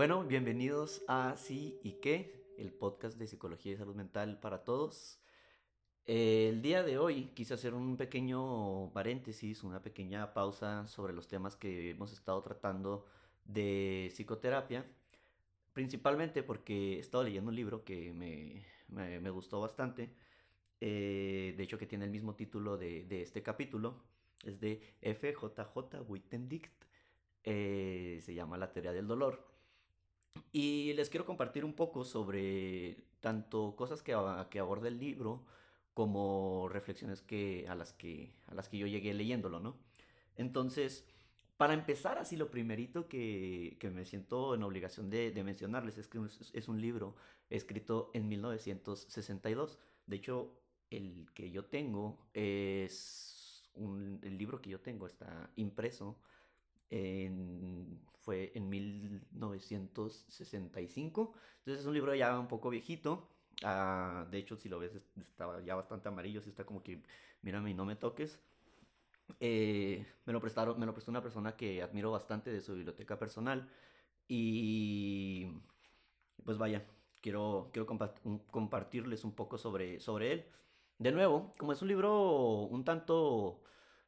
Bueno, bienvenidos a Sí y qué, el podcast de psicología y salud mental para todos. El día de hoy quise hacer un pequeño paréntesis, una pequeña pausa sobre los temas que hemos estado tratando de psicoterapia, principalmente porque he estado leyendo un libro que me, me, gustó bastante, eh, de hecho que tiene el mismo título de, este capítulo, es de FJJ Wittendict, eh, se llama La teoría del dolor. Y les quiero compartir un poco sobre tanto cosas que, que aborda el libro, como reflexiones que, a, las que, a las que yo llegué leyéndolo, ¿no? Entonces, para empezar, así lo primerito que, que me siento en obligación de, de mencionarles es que es, un libro escrito en 1962. De hecho, el que yo tengo es un, el libro que yo tengo está impreso en, fue en 1965. Entonces es un libro ya un poco viejito Uh, de hecho, si lo ves, estaba ya bastante amarillo, si está como que, mírame y no me toques. Eh, me lo prestaron, me lo prestó una persona que admiro bastante de su biblioteca personal. Y pues vaya, quiero, quiero compa compartirles un poco sobre, sobre él. De nuevo, como es un libro un tanto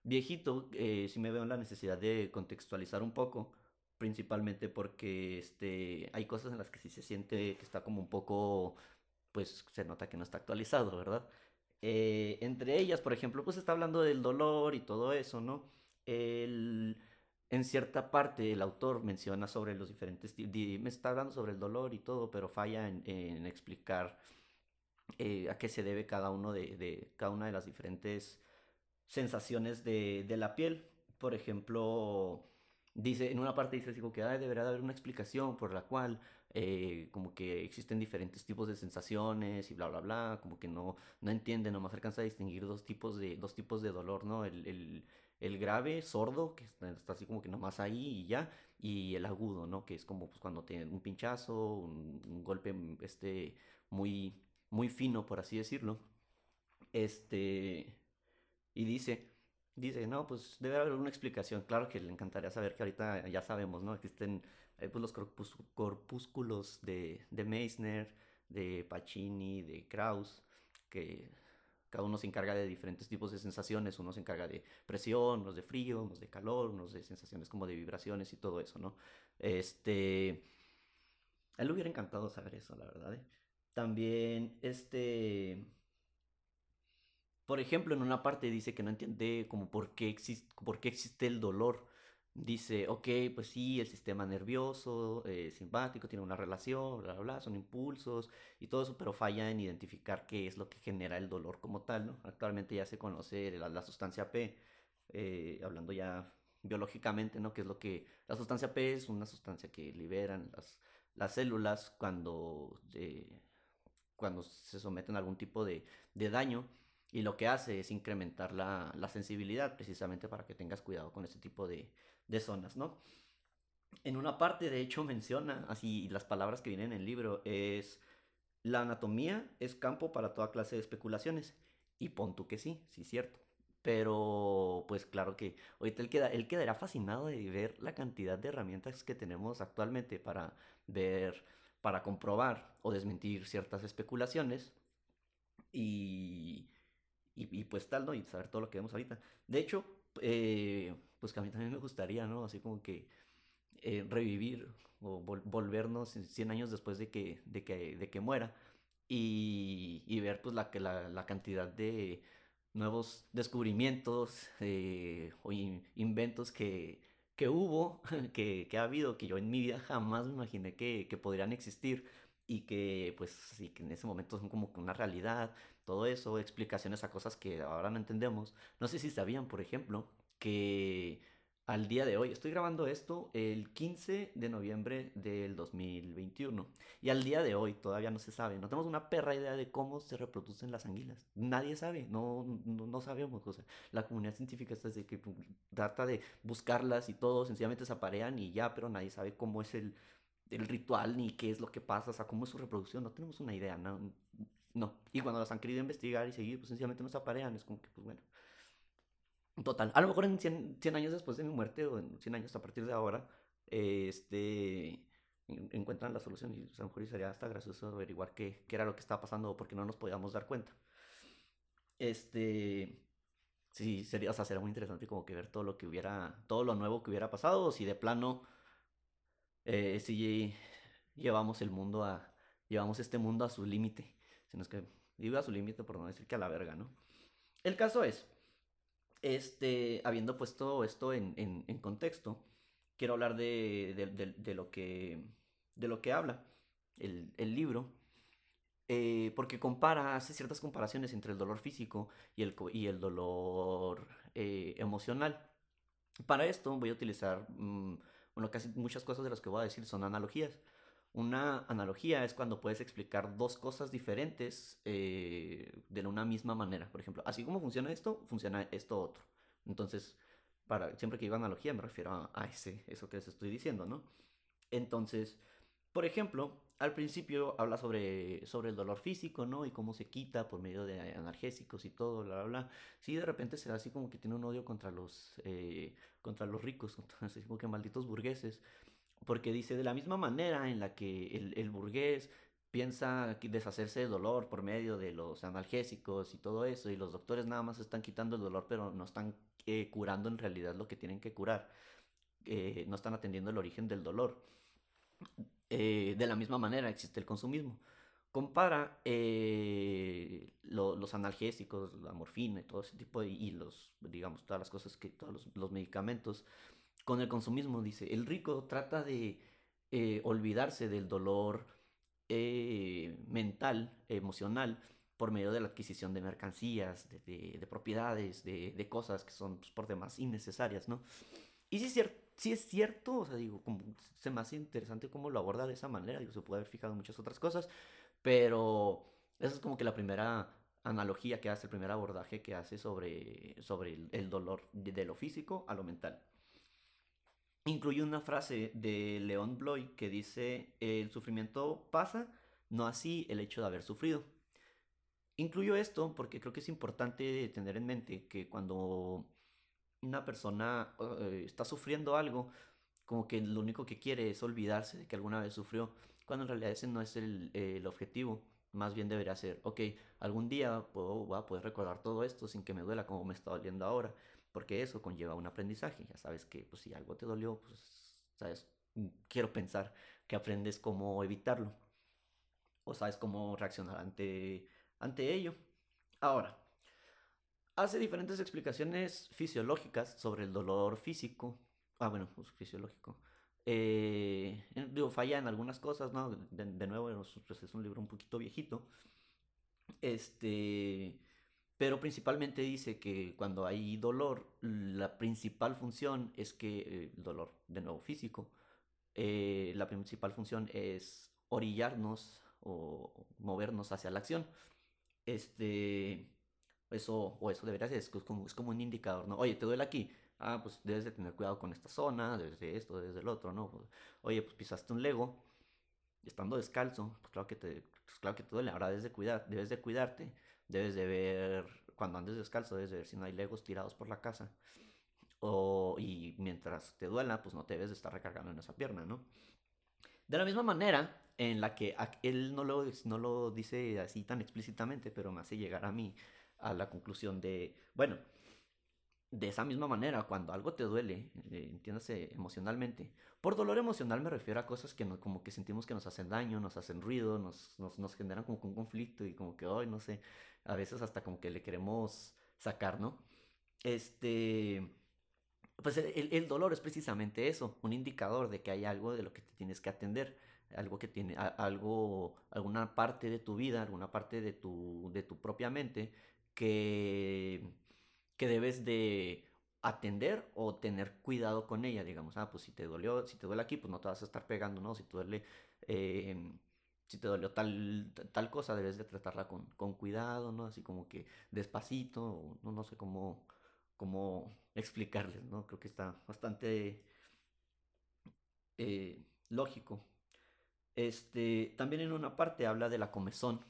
viejito, eh, sí me veo en la necesidad de contextualizar un poco, principalmente porque este, hay cosas en las que sí se siente que está como un poco pues se nota que no está actualizado, ¿verdad? Eh, entre ellas, por ejemplo, pues está hablando del dolor y todo eso, ¿no? El, en cierta parte el autor menciona sobre los diferentes me está hablando sobre el dolor y todo, pero falla en, explicar eh, a qué se debe cada uno de, de, cada una de las diferentes sensaciones de, de la piel. Por ejemplo, dice, en una parte dice así como que ah, deberá de haber una explicación por la cual eh, como que existen diferentes tipos de sensaciones y bla, bla, bla, como que no, no entiende, nomás alcanza a distinguir dos tipos de, dos tipos de dolor, ¿no? El, el, el grave, sordo, que está, así como que nomás ahí y ya, y el agudo, ¿no? Que es como pues, cuando tiene un pinchazo, un, un golpe este, muy, muy fino, por así decirlo. Este, y dice, dice, no, pues debe haber una explicación. Claro que le encantaría saber que ahorita ya sabemos, ¿no? Existen eh, pues los corpus corpúsculos de, de Meissner, de Pacini, de Krauss, que cada uno se encarga de diferentes tipos de sensaciones, uno se encarga de presión, unos de frío, unos de calor, unos de sensaciones como de vibraciones y todo eso, ¿no? Este... A él le hubiera encantado saber eso, la verdad. ¿eh? También, este... Por ejemplo, en una parte dice que no entiende como por qué, existe, por qué existe el dolor dice, ok, pues sí, el sistema nervioso, eh, simpático, tiene una relación, bla, bla, bla, son impulsos y todo eso, pero falla en identificar qué es lo que genera el dolor como tal, ¿no? Actualmente ya se conoce la, la sustancia P, eh, hablando ya biológicamente, ¿no? Que es lo que... La sustancia P es una sustancia que liberan las, las células cuando, eh, cuando se someten a algún tipo de, de daño y lo que hace es incrementar la, la sensibilidad precisamente para que tengas cuidado con este tipo de, de zonas, ¿no? En una parte, de hecho, menciona, así las palabras que vienen en el libro, es la anatomía es campo para toda clase de especulaciones. Y pon tú que sí, sí cierto. Pero, pues claro que ahorita él, queda, él quedará fascinado de ver la cantidad de herramientas que tenemos actualmente para ver, para comprobar o desmentir ciertas especulaciones. Y, y, y pues tal, ¿no? Y saber todo lo que vemos ahorita. De hecho, eh, pues que a mí también me gustaría, ¿no? Así como que eh, revivir o vol volvernos 100 años después de que, de que, de que muera y, y ver pues la, la, la cantidad de nuevos descubrimientos eh, o in inventos que, que hubo, que, que, ha habido, que yo en mi vida jamás me imaginé que, que podrían existir y que pues sí, que en ese momento son como una realidad, todo eso, explicaciones a cosas que ahora no entendemos. No sé si sabían, por ejemplo, que al día de hoy, estoy grabando esto el 15 de noviembre del 2021 y al día de hoy todavía no se sabe, no tenemos una perra idea de cómo se reproducen las anguilas, nadie sabe, no, no, no sabemos, la comunidad científica está desde que trata de buscarlas y todo, sencillamente se aparean y ya, pero nadie sabe cómo es el, el ritual ni qué es lo que pasa, o sea, cómo es su reproducción, no tenemos una idea, no, no. Y cuando las han querido investigar y seguir, pues sencillamente no se aparean, es como que, pues bueno, Total. A lo mejor en 100, 100, años después de mi muerte o en 100 años a partir de ahora, este, encuentran la solución y a lo mejor sería hasta gracioso averiguar qué, qué era lo que estaba pasando o por qué no nos podíamos dar cuenta. Este, sí, sería, o sea, sería muy interesante como que ver todo lo que hubiera, todo lo nuevo que hubiera pasado, si de plano, eh, si llevamos el mundo a, llevamos este mundo a su límite, si no es que, digo a su límite por no decir que a la verga, ¿no? El caso es, este, habiendo puesto esto en, en, en contexto, quiero hablar de, de, de, de, lo que, de lo que habla el, el libro, eh, porque compara, hace ciertas comparaciones entre el dolor físico y el, y el dolor eh, emocional. Para esto voy a utilizar, mmm, bueno, casi muchas cosas de las que voy a decir son analogías. Una analogía es cuando puedes explicar dos cosas diferentes eh, de una misma manera. Por ejemplo, así como funciona esto, funciona esto otro. Entonces, para, siempre que digo analogía me refiero a, ese, eso que les estoy diciendo, ¿no? Entonces, por ejemplo, al principio habla sobre, sobre el dolor físico, ¿no? Y cómo se quita por medio de analgésicos y todo, bla, bla, bla. Sí, de repente se da así como que tiene un odio contra los, eh, contra los ricos, así como que malditos burgueses. Porque dice, de la misma manera en la que el, el burgués piensa deshacerse del dolor por medio de los analgésicos y todo eso, y los doctores nada más están quitando el dolor, pero no están eh, curando en realidad lo que tienen que curar. Eh, no están atendiendo el origen del dolor. Eh, de la misma manera existe el consumismo. Compara eh, lo, los analgésicos, la morfina y todo ese tipo de, y los, digamos, todas las cosas que, todos los, los medicamentos con el consumismo. Dice, el rico trata de eh, olvidarse del dolor eh, mental, emocional, por medio de la adquisición de mercancías, de, de, de propiedades, de, cosas que son pues, por demás innecesarias, ¿no? Y sí sí es cierto, o sea, digo, como, se me hace interesante cómo lo aborda de esa manera, digo, se puede haber fijado en muchas otras cosas, pero esa es como que la primera analogía que hace, el primer abordaje que hace sobre, sobre el, dolor de, lo físico a lo mental. Incluye una frase de León Bloy que dice, el sufrimiento pasa, no así el hecho de haber sufrido. Incluyo esto porque creo que es importante tener en mente que cuando una persona uh, está sufriendo algo, como que lo único que quiere es olvidarse de que alguna vez sufrió, cuando en realidad ese no es el, eh, el objetivo. Más bien debería ser, ok, algún día puedo, voy a poder recordar todo esto sin que me duela como me está doliendo ahora, porque eso conlleva un aprendizaje. Ya sabes que pues, si algo te dolió, pues, sabes, mm, quiero pensar que aprendes cómo evitarlo, o sabes cómo reaccionar ante, ante ello. Ahora, hace diferentes explicaciones fisiológicas sobre el dolor físico. Ah, bueno, pues fisiológico. Eh, digo, falla en algunas cosas, ¿no? De, nuevo, pues es un libro un poquito viejito. Este. Pero principalmente dice que cuando hay dolor, la principal función es que. Eh, dolor, de nuevo, físico. Eh, la principal función es orillarnos o movernos hacia la acción. Este eso, o eso debería ser, es como, es como un indicador, ¿no? Oye, ¿te duele aquí? Ah, pues debes de tener cuidado con esta zona, debes de esto, debes del otro, ¿no? Oye, pues pisaste un Lego, estando descalzo, pues claro que te, pues claro que te duele, ahora debes de cuidar, debes de cuidarte, debes de ver, cuando andes descalzo, debes de ver si no hay Legos tirados por la casa. O, y mientras te duela, pues no te debes de estar recargando en esa pierna, ¿no? De la misma manera en la que él no lo, no lo dice así tan explícitamente, pero me hace llegar a mí a la conclusión de, bueno, de esa misma manera, cuando algo te duele, eh, entiéndase emocionalmente, por dolor emocional me refiero a cosas que no, como que sentimos que nos hacen daño, nos hacen ruido, nos, nos, nos generan como un conflicto y como que, hoy no sé, a veces hasta como que le queremos sacar, ¿no? Este, pues el, el, dolor es precisamente eso, un indicador de que hay algo de lo que te tienes que atender, algo que tiene, algo, alguna parte de tu vida, alguna parte de tu, de tu propia mente que, que debes de atender o tener cuidado con ella, digamos, ah, pues si te dolió, si te duele aquí, pues no te vas a estar pegando, ¿no? Si te duele, eh, si te dolió tal, tal cosa, debes de tratarla con, con cuidado, ¿no? Así como que despacito, no, no sé cómo, cómo explicarles, ¿no? Creo que está bastante eh, lógico. Este, también en una parte habla de la comezón,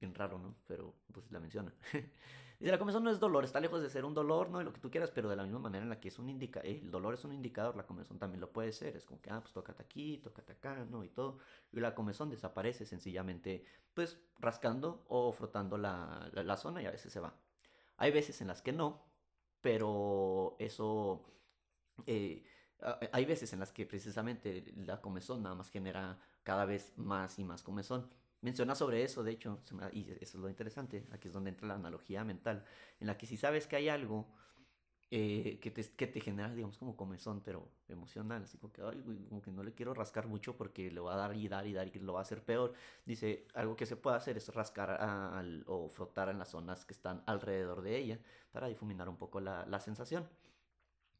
bien raro, ¿no? Pero pues la menciona. Dice, la comezón no es dolor, está lejos de ser un dolor, ¿no? Y lo que tú quieras, pero de la misma manera en la que es un indica el dolor es un indicador, la comezón también lo puede ser. Es como que, ah, pues tócate aquí, tócate acá, ¿no? Y todo. Y la comezón desaparece sencillamente, pues, rascando o frotando la, la, zona y a veces se va. Hay veces en las que no, pero eso... Eh, hay veces en las que precisamente la comezón nada más genera cada vez más y más comezón. Menciona sobre eso, de hecho, y eso es lo interesante, aquí es donde entra la analogía mental, en la que si sabes que hay algo eh, que, te, que te genera, digamos, como comezón, pero emocional, así como que, ay, como que no le quiero rascar mucho porque le va a dar y dar y dar y lo va a hacer peor. Dice, algo que se puede hacer es rascar al, o frotar en las zonas que están alrededor de ella para difuminar un poco la, la sensación.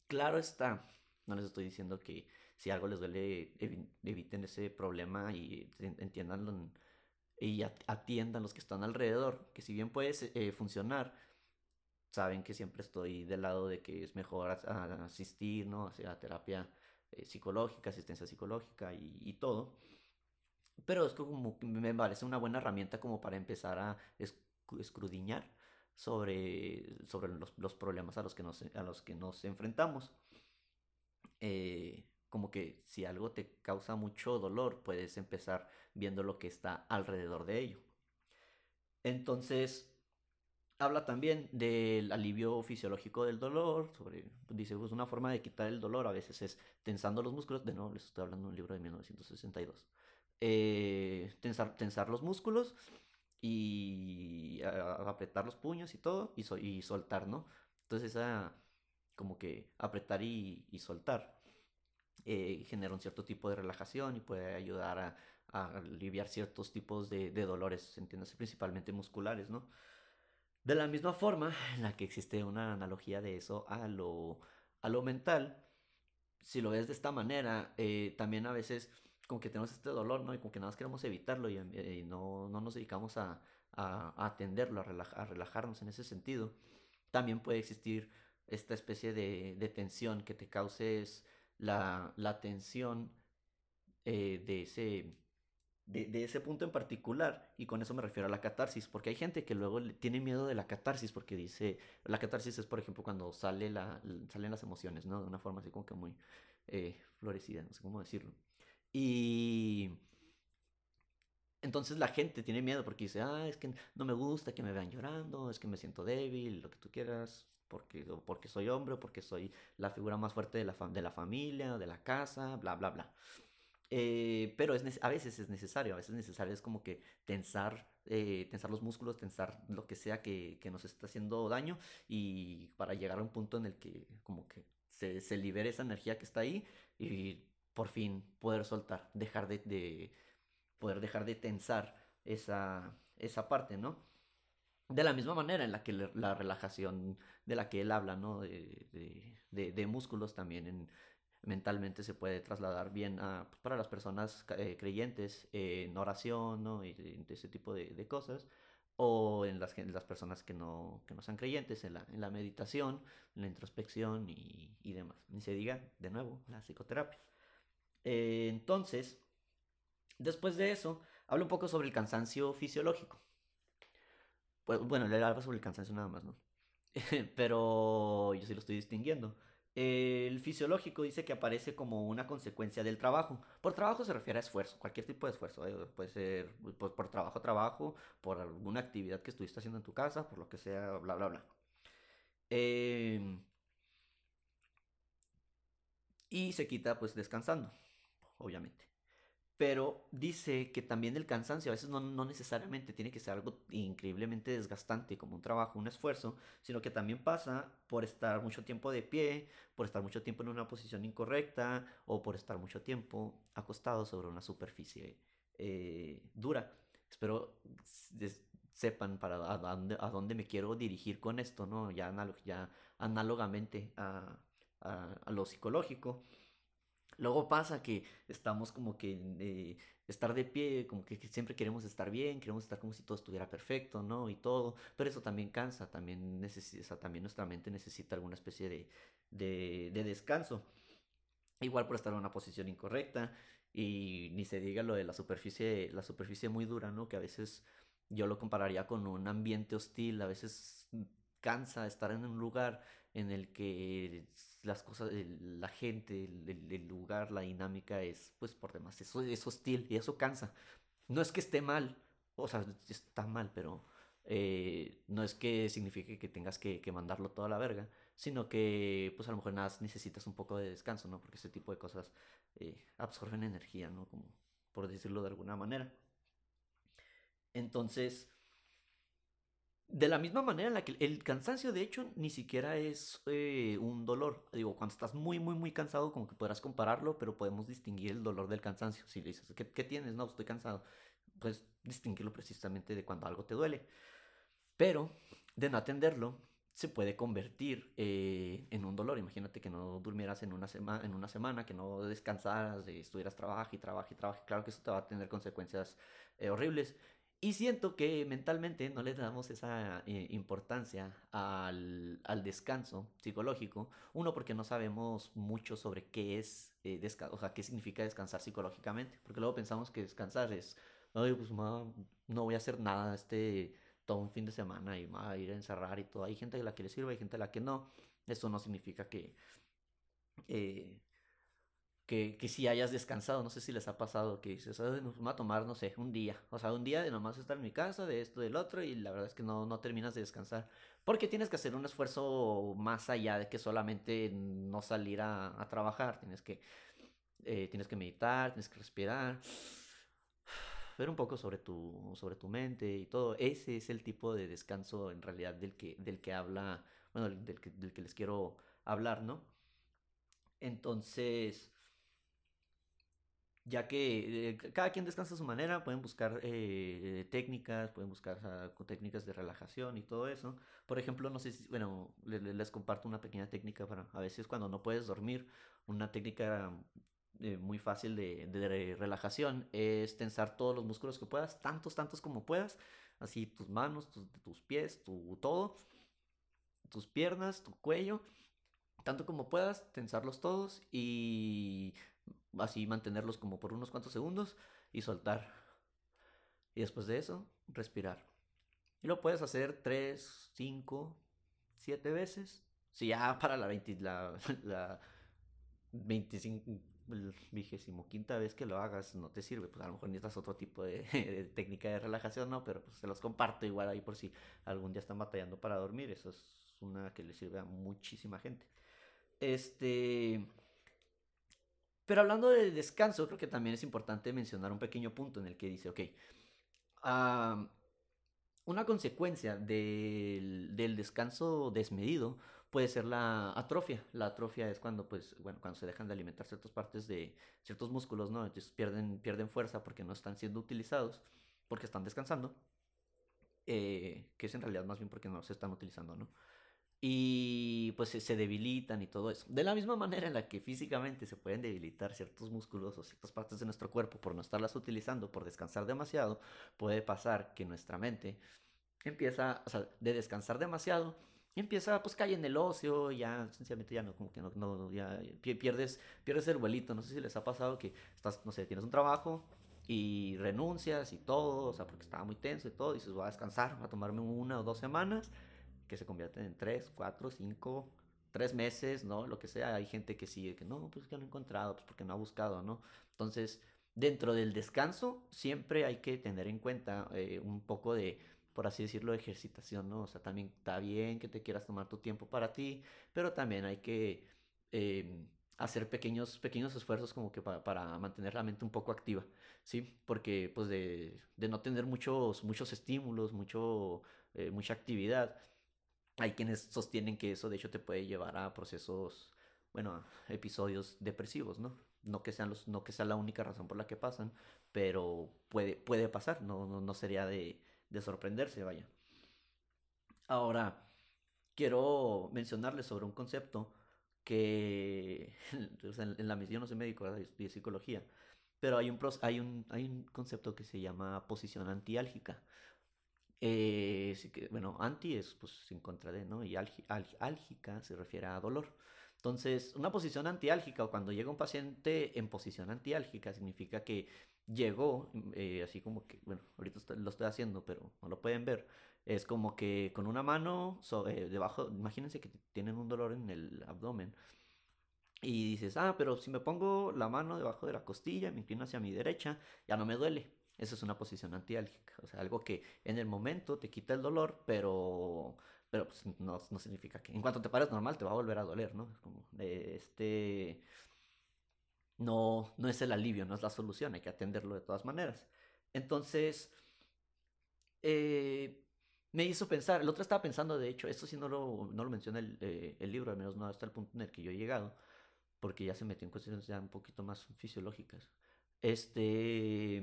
Claro está, no les estoy diciendo que si algo les duele, eviten ese problema y entiendanlo y atiendan los que están alrededor, que si bien puede eh, funcionar, saben que siempre estoy del lado de que es mejor asistir, ¿no? Hacia terapia eh, psicológica, asistencia psicológica y, todo. Pero es como me parece una buena herramienta como para empezar a escrudiñar sobre, sobre los, problemas a los que nos, a los que nos enfrentamos. Eh, como que si algo te causa mucho dolor, puedes empezar viendo lo que está alrededor de ello. Entonces, habla también del alivio fisiológico del dolor, sobre, dice, pues una forma de quitar el dolor a veces es tensando los músculos, de nuevo les estoy hablando de un libro de 1962, eh, tensar, tensar los músculos y apretar los puños y todo, y, y soltar, ¿no? Entonces, esa, como que apretar y soltar eh, genera un cierto tipo de relajación y puede ayudar a, aliviar ciertos tipos de, dolores, entiéndase, principalmente musculares, ¿no? De la misma forma en la que existe una analogía de eso a lo, a lo mental, si lo ves de esta manera, eh, también a veces como que tenemos este dolor, ¿no? Y como que nada más queremos evitarlo y, eh, no, no, nos dedicamos a, a, atenderlo, a, a, relajarnos en ese sentido. También puede existir esta especie de, de tensión que te causes la, la tensión eh, de, ese, de, ese punto en particular, y con eso me refiero a la catarsis, porque hay gente que luego tiene miedo de la catarsis, porque dice, la catarsis es, por ejemplo, cuando sale la, salen las emociones, ¿no? De una forma así como que muy eh, florecida, no sé cómo decirlo. Y entonces la gente tiene miedo porque dice, ah, es que no me gusta que me vean llorando, es que me siento débil, lo que tú quieras, porque, porque soy hombre, porque soy la figura más fuerte de la, de la familia, de la casa, bla, bla, bla. Eh, pero es, a veces es necesario, a veces es necesario, es como que tensar, eh, tensar los músculos, tensar lo que sea que, que, nos está haciendo daño y para llegar a un punto en el que como que se, se libere esa energía que está ahí y por fin poder soltar, dejar de, de poder dejar de tensar esa, esa parte, ¿no? De la misma manera en la que la relajación de la que él habla, ¿no? De, de, músculos también en, mentalmente se puede trasladar bien pues, para las personas eh, creyentes en oración, ¿no? Y de, ese tipo de, cosas. O en las, las personas que no, que no sean creyentes, en la, en la meditación, en la introspección y, y, demás. Ni se diga, de nuevo, la psicoterapia. Eh, entonces, después de eso, habla un poco sobre el cansancio fisiológico. Pues, bueno, le habla sobre el cansancio nada más, ¿no? Pero yo sí lo estoy distinguiendo. El fisiológico dice que aparece como una consecuencia del trabajo. Por trabajo se refiere a esfuerzo, cualquier tipo de esfuerzo. ¿eh? Puede ser pues, por trabajo, trabajo, por alguna actividad que estuviste haciendo en tu casa, por lo que sea, bla, bla, bla. Em, y se quita pues descansando, obviamente pero dice que también el cansancio a veces no, no, necesariamente tiene que ser algo increíblemente desgastante como un trabajo, un esfuerzo, sino que también pasa por estar mucho tiempo de pie, por estar mucho tiempo en una posición incorrecta o por estar mucho tiempo acostado sobre una superficie eh, dura. Espero sepan para a dónde, a dónde, me quiero dirigir con esto, ¿no? Ya, ya análogamente a, a, a lo psicológico. Luego pasa que estamos como que eh, estar de pie, como que, siempre queremos estar bien, queremos estar como si todo estuviera perfecto, ¿no? Y todo, pero eso también cansa, también, necesita, también nuestra mente necesita alguna especie de, de, de descanso. Igual por estar en una posición incorrecta y ni se diga lo de la superficie, la superficie muy dura, ¿no? Que a veces yo lo compararía con un ambiente hostil, a veces cansa estar en un lugar en el que las cosas, la gente, el, lugar, la dinámica es pues por demás, eso es hostil y eso cansa. No es que esté mal, o sea, está mal, pero eh, no es que signifique que tengas que, que, mandarlo toda la verga, sino que pues a lo mejor necesitas un poco de descanso, ¿no? Porque ese tipo de cosas eh, absorben energía, ¿no? Como por decirlo de alguna manera. Entonces, de la misma manera en la que el cansancio, de hecho, ni siquiera es eh, un dolor. Digo, cuando estás muy, muy, muy cansado, como que podrás compararlo, pero podemos distinguir el dolor del cansancio. Si le dices, ¿qué, qué tienes? No, estoy cansado. Puedes distinguirlo precisamente de cuando algo te duele. Pero, de no atenderlo, se puede convertir eh, en un dolor. Imagínate que no durmieras en una, semana en una semana, que no descansaras, de estuvieras trabajo y trabajo y trabajo. Claro que eso te va a tener consecuencias eh, horribles. Y siento que mentalmente no le damos esa eh, importancia al, al, descanso psicológico. Uno, porque no sabemos mucho sobre qué es descansar, o sea, qué significa descansar psicológicamente. Porque luego pensamos que descansar es, ay, pues no voy a hacer nada este todo un fin de semana y va a ir a encerrar y todo. Hay gente a la que le sirve, hay gente a la que no. Eso no significa que, eh, que, que, si hayas descansado, no sé si les ha pasado que dices, nos va a tomar, no sé, un día. O sea, un día de nomás estar en mi casa, de esto, del otro, y la verdad es que no, no terminas de descansar. Porque tienes que hacer un esfuerzo más allá de que solamente no salir a, a trabajar. Tienes que, eh, tienes que meditar, tienes que respirar ver un poco sobre tu, sobre tu mente y todo. Ese es el tipo de descanso en realidad del que, del que habla, bueno, del que, del que les quiero hablar, ¿no? Entonces, ya que eh, cada quien descansa a su manera, pueden buscar eh, técnicas, pueden buscar técnicas de relajación y todo eso. Por ejemplo, no sé si, bueno, les, comparto una pequeña técnica para a veces cuando no puedes dormir, una técnica eh, muy fácil de, de, relajación es tensar todos los músculos que puedas, tantos, tantos como puedas, así tus manos, tus, tus pies, tu todo, tus piernas, tu cuello, tanto como puedas, tensarlos todos y así mantenerlos como por unos cuantos segundos y soltar. Y después de eso, respirar. Y lo puedes hacer 3, 5, 7 veces. Si ya para la, 20, la, la 25, vigésimo quinta vez que lo hagas no te sirve, pues a lo mejor necesitas otro tipo de, técnica de relajación, ¿no? Pero pues se los comparto igual ahí por si algún día están batallando para dormir, eso es una que le sirve a muchísima gente. Este... Pero hablando de descanso, creo que también es importante mencionar un pequeño punto en el que dice, ok, una consecuencia del, del descanso desmedido puede ser la atrofia. La atrofia es cuando, pues, bueno, cuando se dejan de alimentar ciertas partes de ciertos músculos, ¿no? Entonces pierden, pierden fuerza porque no están siendo utilizados, porque están descansando, eh, que es en realidad más bien porque no se están utilizando, ¿no? Y pues se debilitan y todo eso. De la misma manera en la que físicamente se pueden debilitar ciertos músculos o ciertas partes de nuestro cuerpo por no estarlas utilizando, por descansar demasiado, puede pasar que nuestra mente empieza, o sea, de descansar demasiado, empieza, pues cae en el ocio, ya sencillamente ya no, como que no, no, ya pierdes, pierdes el vuelito. No sé si les ha pasado que estás, no sé, tienes un trabajo y renuncias y todo, o sea, porque estaba muy tenso y todo, y dices, voy a descansar, voy a tomarme una o dos semanas, que se convierten en tres, cuatro, cinco, tres meses, ¿no? Lo que sea. Hay gente que sigue, que no, pues que no he encontrado, pues porque no ha buscado, ¿no? Entonces, dentro del descanso, siempre hay que tener en cuenta eh, un poco de por así decirlo, ejercitación, ¿no? O sea, también está bien que te quieras tomar tu tiempo para ti, pero también hay que em, hacer pequeños, pequeños esfuerzos como que para, mantener la mente un poco activa, ¿sí? Porque pues de, de no tener muchos, muchos estímulos, mucho, eh, mucha actividad, hay quienes sostienen que eso de hecho te puede llevar a procesos, bueno, a episodios depresivos, ¿no? No que, sean los, no que sea la única razón por la que pasan, pero puede, puede pasar, no, no, no sería de de sorprenderse, vaya. Ahora, quiero mencionarles sobre un concepto que en la misión no soy médico de psicología, pero hay un, hay, un, hay un concepto que se llama posición antiálgica. Eh, bueno, anti es pues en contra de, ¿no? Y álgica se refiere a dolor. Entonces, una posición antiálgica o cuando llega un paciente en posición antiálgica significa que llegó, eh, así como que, bueno, ahorita lo estoy haciendo, pero no lo pueden ver, Es como que con una mano eh, debajo, imagínense que tienen un dolor en el abdomen. Y dices, ah, pero si me pongo la mano debajo de la costilla, me inclino hacia mi derecha, ya no me duele. Esa es una posición antiálgica. O sea, algo que en el momento te quita el dolor, pero, pero pues, no, no, significa que en cuanto te pares normal te va a volver a doler, ¿no? Este, no, no es el alivio, no es la solución, hay que atenderlo de todas maneras. Entonces, eh, me hizo pensar, el otro estaba pensando, de hecho, esto sí no lo, no lo menciona el, eh, el libro, al menos no hasta el punto en el que yo he llegado, porque ya se metió en cuestiones ya un poquito más fisiológicas. Este,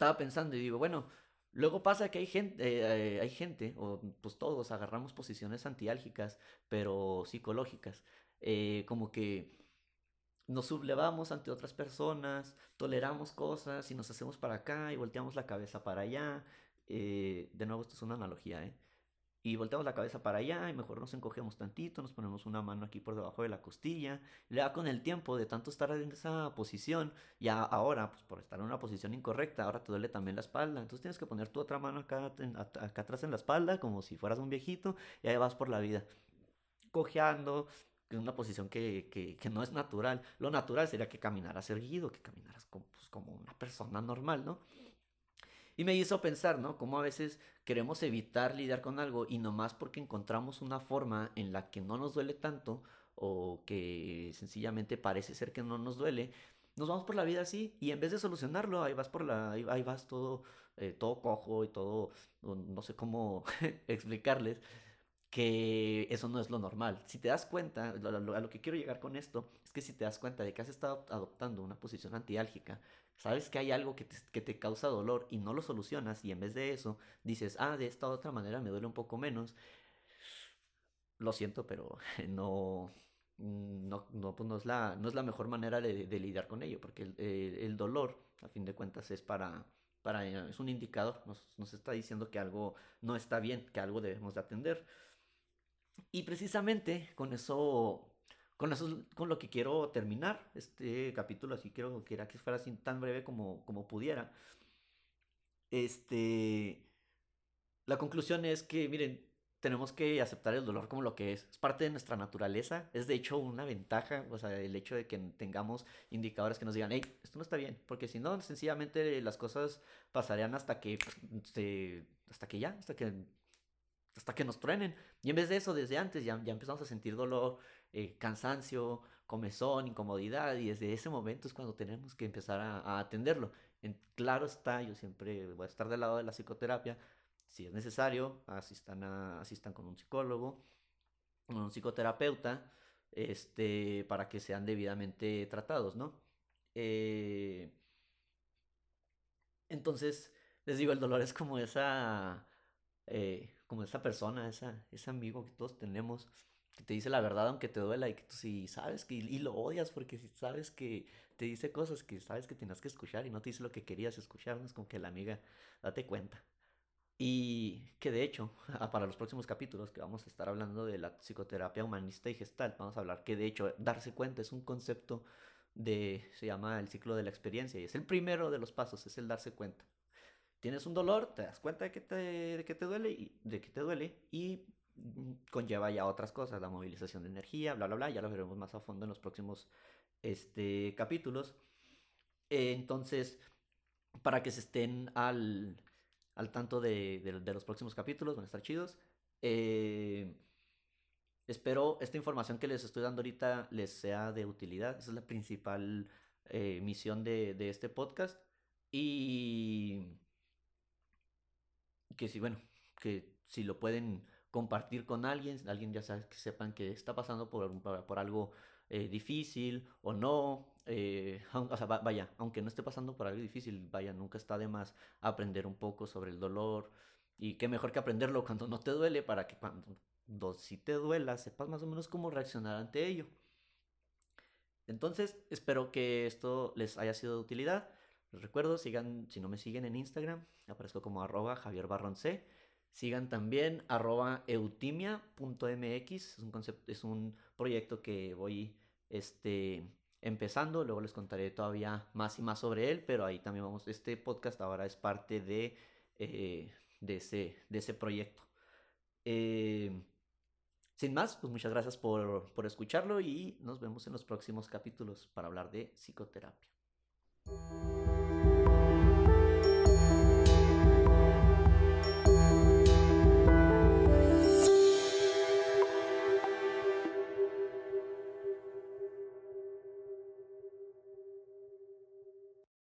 estaba pensando y digo, bueno, luego pasa que hay gente, eh, hay gente, o pues todos agarramos posiciones antiálgicas, pero psicológicas, como que nos sublevamos ante otras personas, toleramos cosas y nos hacemos para acá y volteamos la cabeza para allá. Eh, de nuevo, esto es una analogía, ¿eh? Y volteamos la cabeza para allá y mejor nos encogemos tantito, nos ponemos una mano aquí por debajo de la costilla. Ya con el tiempo de tanto estar en esa posición, ya ahora, pues por estar en una posición incorrecta, ahora te duele también la espalda. Entonces tienes que poner tu otra mano acá, acá atrás en la espalda, como si fueras un viejito, y ahí vas por la vida cojeando, en una posición que, que, que, no es natural. Lo natural sería que caminaras erguido, que caminaras como, pues, como una persona normal, ¿no? Y me hizo pensar, ¿no? Cómo a veces queremos evitar lidiar con algo y nomás porque encontramos una forma en la que no nos duele tanto o que sencillamente parece ser que no nos duele, nos vamos por la vida así y en vez de solucionarlo, ahí vas por la, ahí, vas todo, eh, todo cojo y todo, no sé cómo explicarles, que eso no es lo normal. Si te das cuenta, a lo, que quiero llegar con esto, es que si te das cuenta de que has estado adoptando una posición antiálgica, sabes que hay algo que te, que te causa dolor y no lo solucionas y en vez de eso dices, ah, de esta otra manera me duele un poco menos, lo siento, pero no, no, no, pues no, es, la, no es la mejor manera de, lidiar con ello, porque el, el, dolor, a fin de cuentas, es para, para es un indicador, nos, nos está diciendo que algo no está bien, que algo debemos de atender. Y precisamente con eso, con eso con lo que quiero terminar este capítulo, así quiero que que fuera así tan breve como, como pudiera. Este, la conclusión es que, miren, tenemos que aceptar el dolor como lo que es. Es parte de nuestra naturaleza. Es de hecho una ventaja, o sea, el hecho de que tengamos indicadores que nos digan, hey, esto no está bien. Porque si no, sencillamente las cosas pasarían hasta que, se, hasta que ya, hasta que hasta que nos truenen. Y en vez de eso, desde antes ya, ya empezamos a sentir dolor, eh, cansancio, comezón, incomodidad, y desde ese momento es cuando tenemos que empezar a, atenderlo. En, claro está, yo siempre voy a estar del lado de la psicoterapia, si es necesario, asistan, a, asistan con un psicólogo, con un psicoterapeuta, este, para que sean debidamente tratados, ¿no? Eh, entonces, les digo, el dolor es como esa... Eh, como esa persona, esa, ese amigo que todos tenemos, que te dice la verdad aunque te duela y que tú sí sabes que y lo odias porque si sabes que te dice cosas que sabes que tienes que escuchar y no te dice lo que querías escuchar, no es como que la amiga, date cuenta. Y que de hecho, para los próximos capítulos que vamos a estar hablando de la psicoterapia humanista y gestal, vamos a hablar que de hecho darse cuenta es un concepto de, se llama el ciclo de la experiencia y es el primero de los pasos, es el darse cuenta tienes un dolor, te das cuenta de que te, de que te duele y de que te duele y conlleva ya otras cosas, la movilización de energía, bla, bla, bla, ya lo veremos más a fondo en los próximos este, capítulos. entonces, para que se estén al, al tanto de, de, los próximos capítulos, van a estar chidos. Eh, espero esta información que les estoy dando ahorita les sea de utilidad. Esa es la principal eh, misión de, de este podcast. Y que si, bueno, que si lo pueden compartir con alguien, alguien ya sepan que está pasando por, por, algo eh, difícil o no, eh, o sea, vaya, aunque no esté pasando por algo difícil, vaya, nunca está de más aprender un poco sobre el dolor y qué mejor que aprenderlo cuando no te duele para que cuando si te duela sepas más o menos cómo reaccionar ante ello. Entonces, espero que esto les haya sido de utilidad. Les recuerdo, sigan, si no me siguen en Instagram, aparezco como arroba Javier. Sigan también arroba eutimia.mx, es un, concepto, es un proyecto que voy este, empezando, luego les contaré todavía más y más sobre él, pero ahí también vamos, este podcast ahora es parte de, eh, de ese, de ese proyecto. Eh, sin más, pues muchas gracias por, por escucharlo y nos vemos en los próximos capítulos para hablar de psicoterapia.